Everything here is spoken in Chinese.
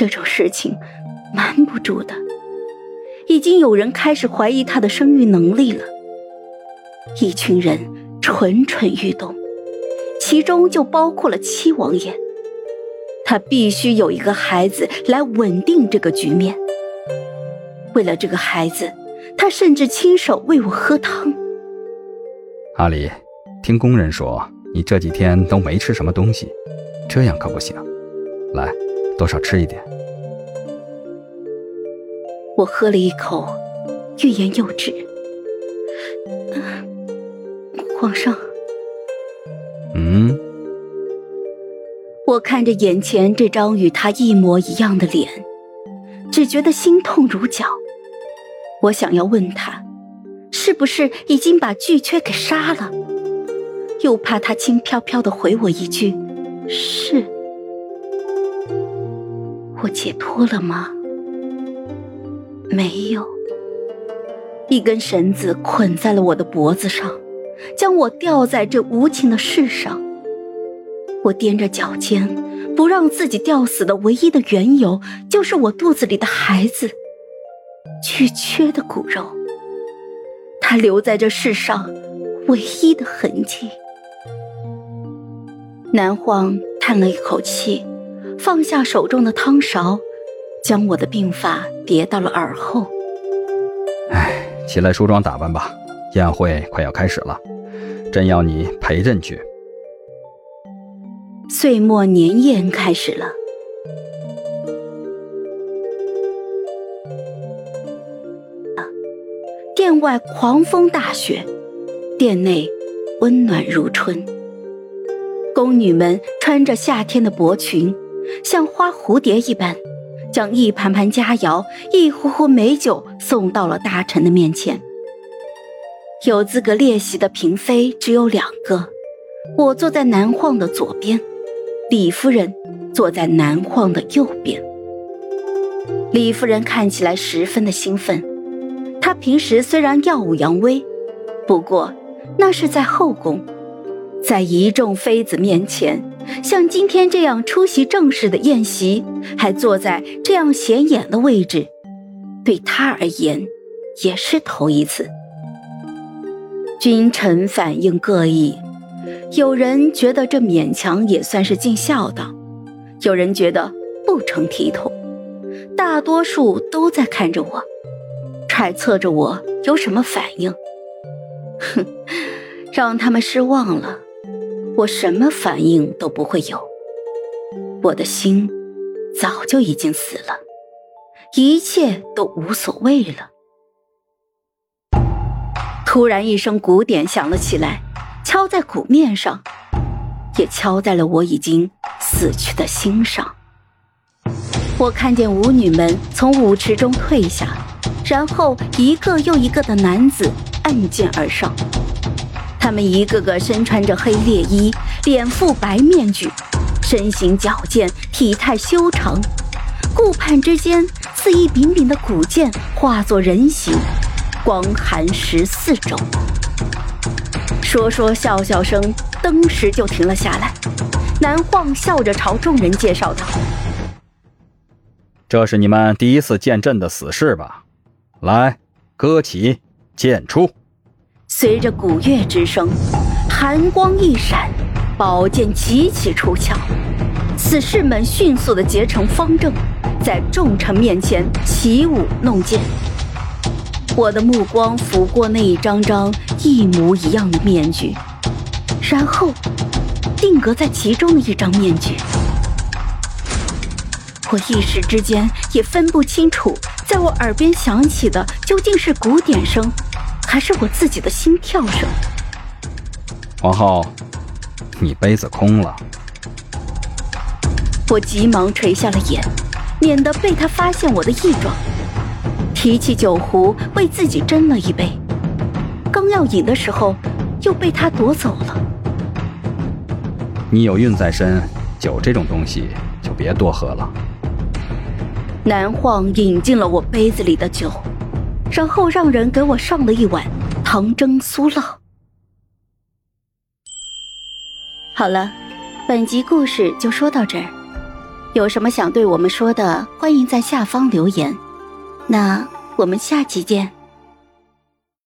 这种事情瞒不住的，已经有人开始怀疑他的生育能力了。一群人蠢蠢欲动，其中就包括了七王爷。他必须有一个孩子来稳定这个局面。为了这个孩子，他甚至亲手喂我喝汤。阿离，听工人说你这几天都没吃什么东西，这样可不行。来，多少吃一点。我喝了一口，欲言又止。皇上。嗯。我看着眼前这张与他一模一样的脸，只觉得心痛如绞。我想要问他，是不是已经把巨阙给杀了？又怕他轻飘飘的回我一句：“是。”我解脱了吗？没有。一根绳子捆在了我的脖子上，将我吊在这无情的世上。我踮着脚尖，不让自己吊死的唯一的缘由，就是我肚子里的孩子，巨缺的骨肉，他留在这世上唯一的痕迹。南荒叹了一口气，放下手中的汤勺，将我的鬓发叠到了耳后。哎，起来梳妆打扮吧，宴会快要开始了，朕要你陪朕去。岁末年宴开始了，殿外狂风大雪，殿内温暖如春。宫女们穿着夏天的薄裙，像花蝴蝶一般，将一盘盘佳肴、一壶壶美酒送到了大臣的面前。有资格列席的嫔妃只有两个，我坐在南晃的左边。李夫人坐在南晃的右边。李夫人看起来十分的兴奋。她平时虽然耀武扬威，不过那是在后宫，在一众妃子面前，像今天这样出席正式的宴席，还坐在这样显眼的位置，对他而言也是头一次。君臣反应各异。有人觉得这勉强也算是尽孝道，有人觉得不成体统，大多数都在看着我，揣测着我有什么反应。哼，让他们失望了，我什么反应都不会有。我的心早就已经死了，一切都无所谓了。突然，一声鼓点响了起来。敲在鼓面上，也敲在了我已经死去的心上。我看见舞女们从舞池中退下，然后一个又一个的男子按剑而上。他们一个个身穿着黑猎衣，脸覆白面具，身形矫健，体态修长。顾盼之间，似一柄柄的古剑化作人形，光寒十四州。说说笑笑声，登时就停了下来。南晃笑着朝众人介绍道：“这是你们第一次见朕的死士吧？来，歌起，剑出。”随着鼓乐之声，寒光一闪，宝剑齐齐出鞘。死士们迅速的结成方阵，在众臣面前起舞弄剑。我的目光拂过那一张张一模一样的面具，然后定格在其中的一张面具。我一时之间也分不清楚，在我耳边响起的究竟是鼓点声，还是我自己的心跳声。皇后，你杯子空了。我急忙垂下了眼，免得被他发现我的异状。提起酒壶，为自己斟了一杯，刚要饮的时候，又被他夺走了。你有孕在身，酒这种东西就别多喝了。南晃饮尽了我杯子里的酒，然后让人给我上了一碗糖蒸酥酪。好了，本集故事就说到这儿，有什么想对我们说的，欢迎在下方留言。那我们下期见。